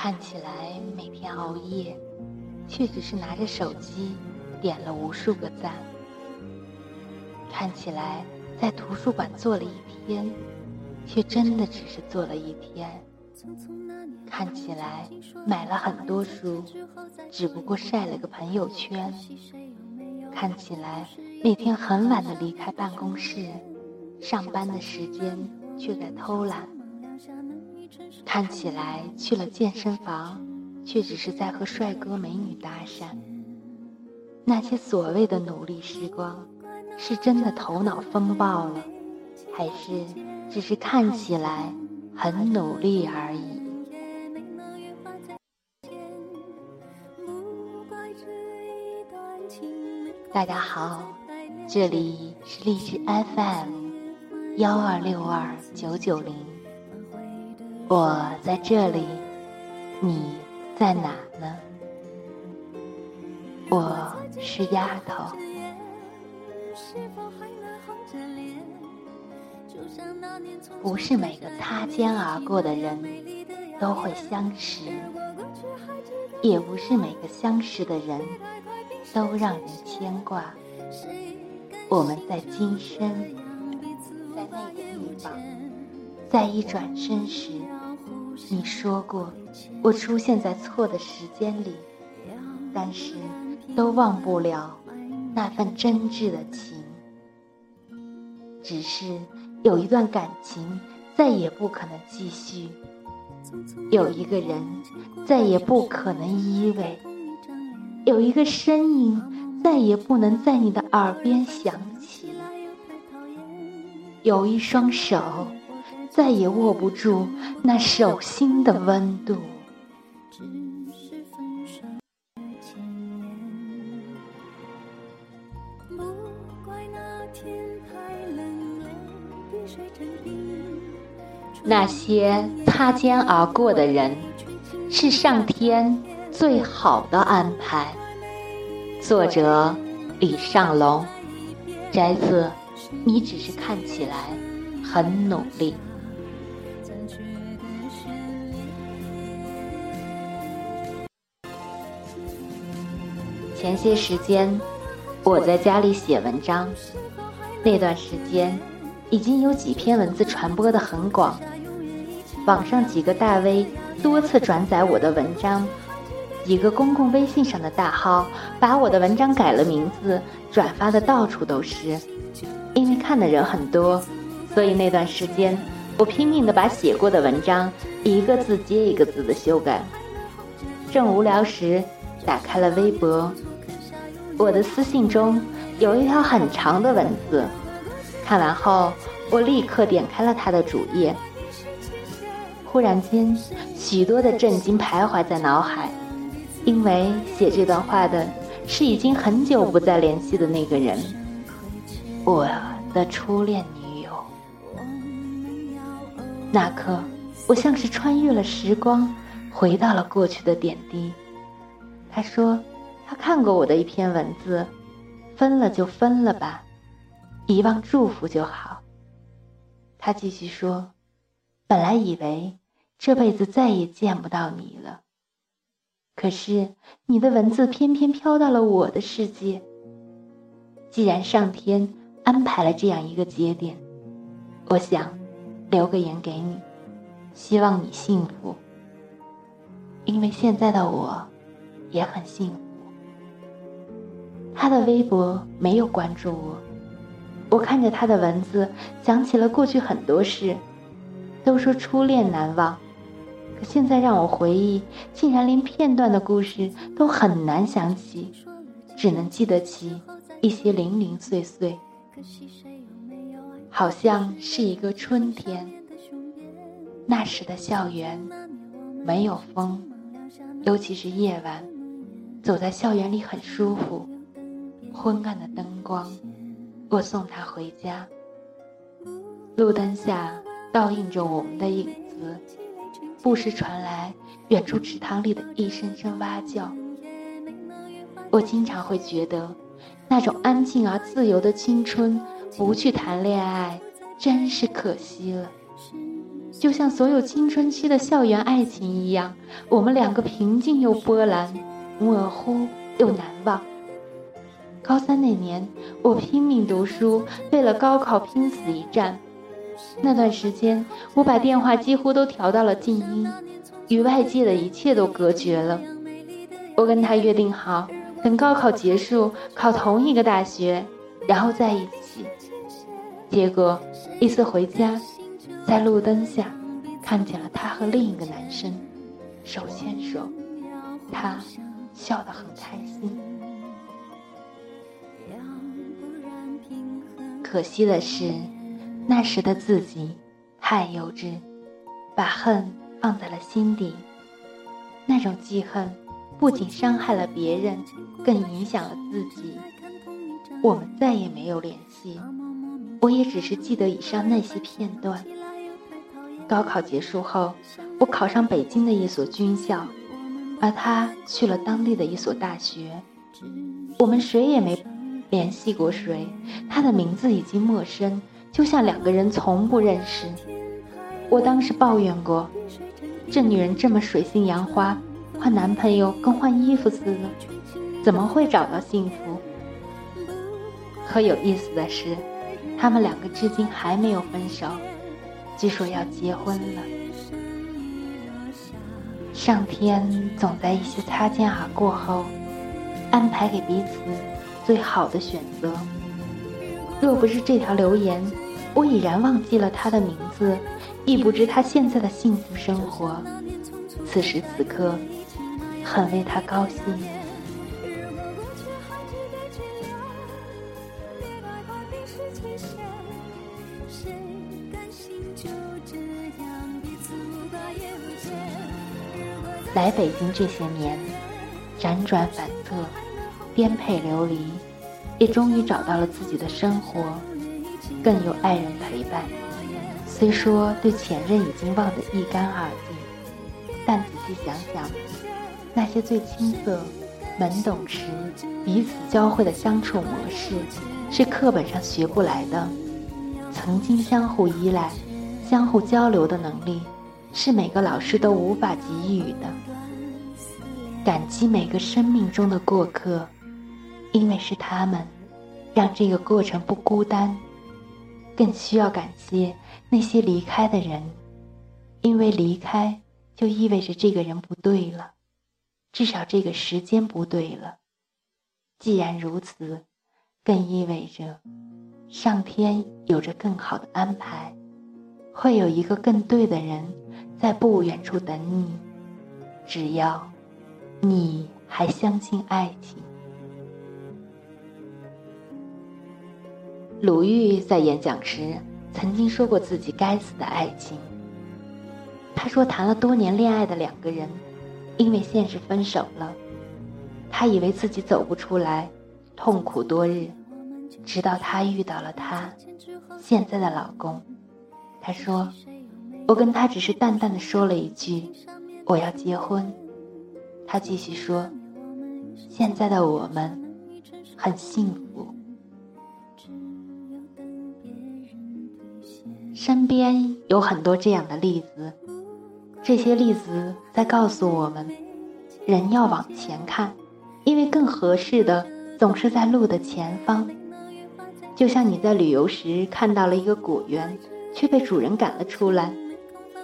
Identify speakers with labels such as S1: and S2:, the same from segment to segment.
S1: 看起来每天熬夜，却只是拿着手机点了无数个赞；看起来在图书馆坐了一天，却真的只是坐了一天；看起来买了很多书，只不过晒了个朋友圈；看起来每天很晚的离开办公室，上班的时间却在偷懒。看起来去了健身房，却只是在和帅哥美女搭讪。那些所谓的努力时光，是真的头脑风暴了，还是只是看起来很努力而已？大家好，这里是励志 FM 幺二六二九九零。我在这里，你在哪呢？我是丫头。不是每个擦肩而过的人都会相识，也不是每个相识的人都让人牵挂。我们在今生，在那个地方，在一转身时。你说过，我出现在错的时间里，但是都忘不了那份真挚的情。只是有一段感情再也不可能继续，有一个人再也不可能依偎，有一个身影再也不能在你的耳边响起，有一双手。再也握不住那手心的温度。那些擦肩而过的人，是上天最好的安排。作者：李尚龙。摘自：你只是看起来很努力。前些时间，我在家里写文章，那段时间已经有几篇文字传播的很广，网上几个大 V 多次转载我的文章，几个公共微信上的大号把我的文章改了名字，转发的到处都是。因为看的人很多，所以那段时间我拼命的把写过的文章一个字接一个字的修改。正无聊时，打开了微博。我的私信中有一条很长的文字，看完后我立刻点开了他的主页。忽然间，许多的震惊徘徊在脑海，因为写这段话的是已经很久不再联系的那个人，我的初恋女友。那刻，我像是穿越了时光，回到了过去的点滴。他说。他看过我的一篇文字，分了就分了吧，遗忘祝福就好。他继续说：“本来以为这辈子再也见不到你了，可是你的文字偏偏飘到了我的世界。既然上天安排了这样一个节点，我想留个言给你，希望你幸福。因为现在的我也很幸福。”他的微博没有关注我，我看着他的文字，想起了过去很多事。都说初恋难忘，可现在让我回忆，竟然连片段的故事都很难想起，只能记得起一些零零碎碎。好像是一个春天，那时的校园没有风，尤其是夜晚，走在校园里很舒服。昏暗的灯光，我送他回家。路灯下倒映着我们的影子，不时传来远处池塘里的一声声蛙叫。我经常会觉得，那种安静而自由的青春，不去谈恋爱，真是可惜了。就像所有青春期的校园爱情一样，我们两个平静又波澜，模糊又难忘。高三那年，我拼命读书，为了高考拼死一战。那段时间，我把电话几乎都调到了静音，与外界的一切都隔绝了。我跟他约定好，等高考结束，考同一个大学，然后在一起。结果一次回家，在路灯下，看见了他和另一个男生手牵手，他笑得很开心。可惜的是，那时的自己太幼稚，把恨放在了心底。那种记恨不仅伤害了别人，更影响了自己。我们再也没有联系，我也只是记得以上那些片段。高考结束后，我考上北京的一所军校，而他去了当地的一所大学。我们谁也没。联系过谁？他的名字已经陌生，就像两个人从不认识。我当时抱怨过，这女人这么水性杨花，换男朋友跟换衣服似的，怎么会找到幸福？可有意思的是，他们两个至今还没有分手，据说要结婚了。上天总在一些擦肩而过后，安排给彼此。最好的选择。若不是这条留言，我已然忘记了他的名字，亦不知他现在的幸福生活。此时此刻，很为他高兴。来北京这些年，辗转反侧。颠沛流离，也终于找到了自己的生活，更有爱人陪伴。虽说对前任已经忘得一干二净，但仔细想想，那些最青涩、懵懂时彼此教会的相处模式，是课本上学不来的。曾经相互依赖、相互交流的能力，是每个老师都无法给予的。感激每个生命中的过客。因为是他们，让这个过程不孤单，更需要感谢那些离开的人，因为离开就意味着这个人不对了，至少这个时间不对了。既然如此，更意味着上天有着更好的安排，会有一个更对的人在不远处等你，只要你还相信爱情。鲁豫在演讲时曾经说过自己该死的爱情。他说，谈了多年恋爱的两个人，因为现实分手了。他以为自己走不出来，痛苦多日，直到他遇到了他现在的老公。他说：“我跟他只是淡淡的说了一句，我要结婚。”他继续说：“现在的我们很幸福。”身边有很多这样的例子，这些例子在告诉我们，人要往前看，因为更合适的总是在路的前方。就像你在旅游时看到了一个果园，却被主人赶了出来，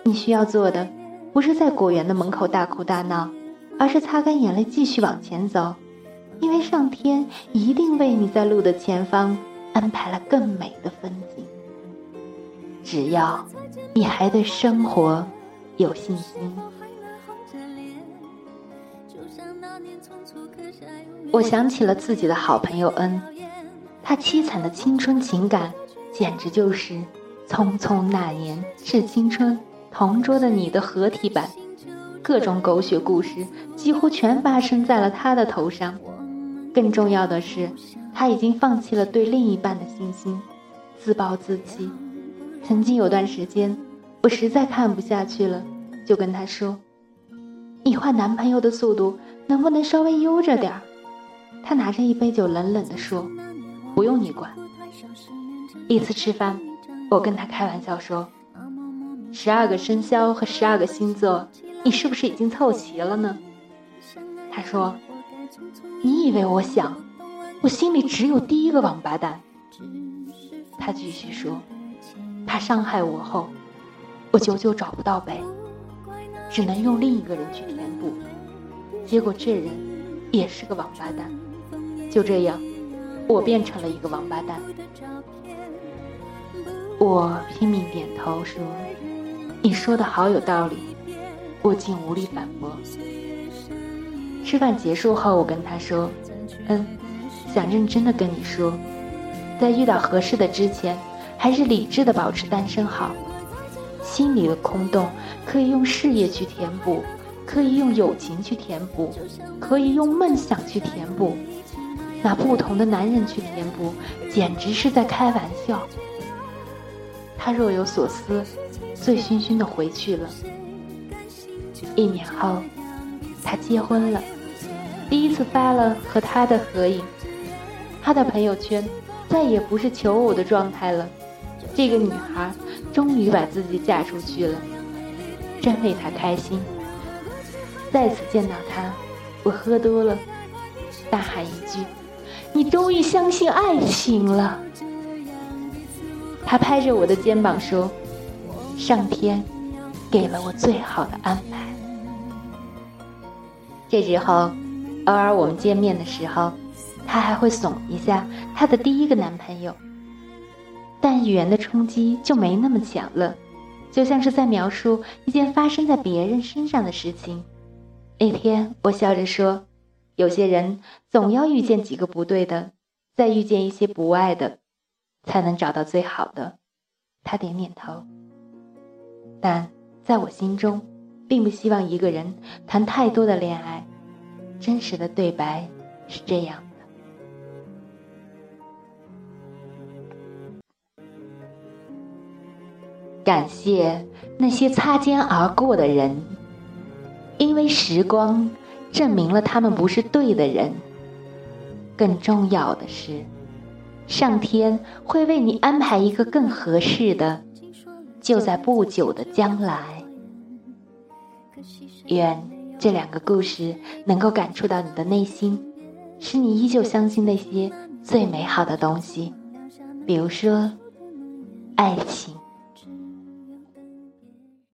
S1: 你需要做的不是在果园的门口大哭大闹，而是擦干眼泪继续往前走，因为上天一定为你在路的前方安排了更美的风景。只要你还对生活有信心，我想起了自己的好朋友恩，他凄惨的青春情感，简直就是《匆匆那年是青春》同桌的你的合体版，各种狗血故事几乎全发生在了他的头上。更重要的是，他已经放弃了对另一半的信心，自暴自弃。曾经有段时间，我实在看不下去了，就跟他说：“你换男朋友的速度能不能稍微悠着点儿？”他拿着一杯酒，冷冷地说：“不用你管。”一次吃饭，我跟他开玩笑说：“十二个生肖和十二个星座，你是不是已经凑齐了呢？”他说：“你以为我想，我心里只有第一个王八蛋。”他继续说：“他伤害我后，我久久找不到北，只能用另一个人去填补。结果这人也是个王八蛋。就这样，我变成了一个王八蛋。”我拼命点头说：“你说的好有道理。”我竟无力反驳。吃饭结束后，我跟他说：“嗯，想认真的跟你说，在遇到合适的之前，还是理智的保持单身好。心里的空洞可以用事业去填补，可以用友情去填补，可以用梦想去填补。拿不同的男人去填补，简直是在开玩笑。”他若有所思，醉醺醺的回去了。一年后，他结婚了。第一次发了和他的合影，他的朋友圈再也不是求偶的状态了。这个女孩终于把自己嫁出去了，真为他开心。再次见到他，我喝多了，大喊一句：“你终于相信爱情了！”他拍着我的肩膀说：“上天给了我最好的安排。”这之后。偶尔我们见面的时候，她还会怂一下她的第一个男朋友，但语言的冲击就没那么强了，就像是在描述一件发生在别人身上的事情。那天我笑着说：“有些人总要遇见几个不对的，再遇见一些不爱的，才能找到最好的。”他点点头，但在我心中，并不希望一个人谈太多的恋爱。真实的对白是这样感谢那些擦肩而过的人，因为时光证明了他们不是对的人。更重要的是，上天会为你安排一个更合适的，就在不久的将来。愿。这两个故事能够感触到你的内心，使你依旧相信那些最美好的东西，比如说爱情。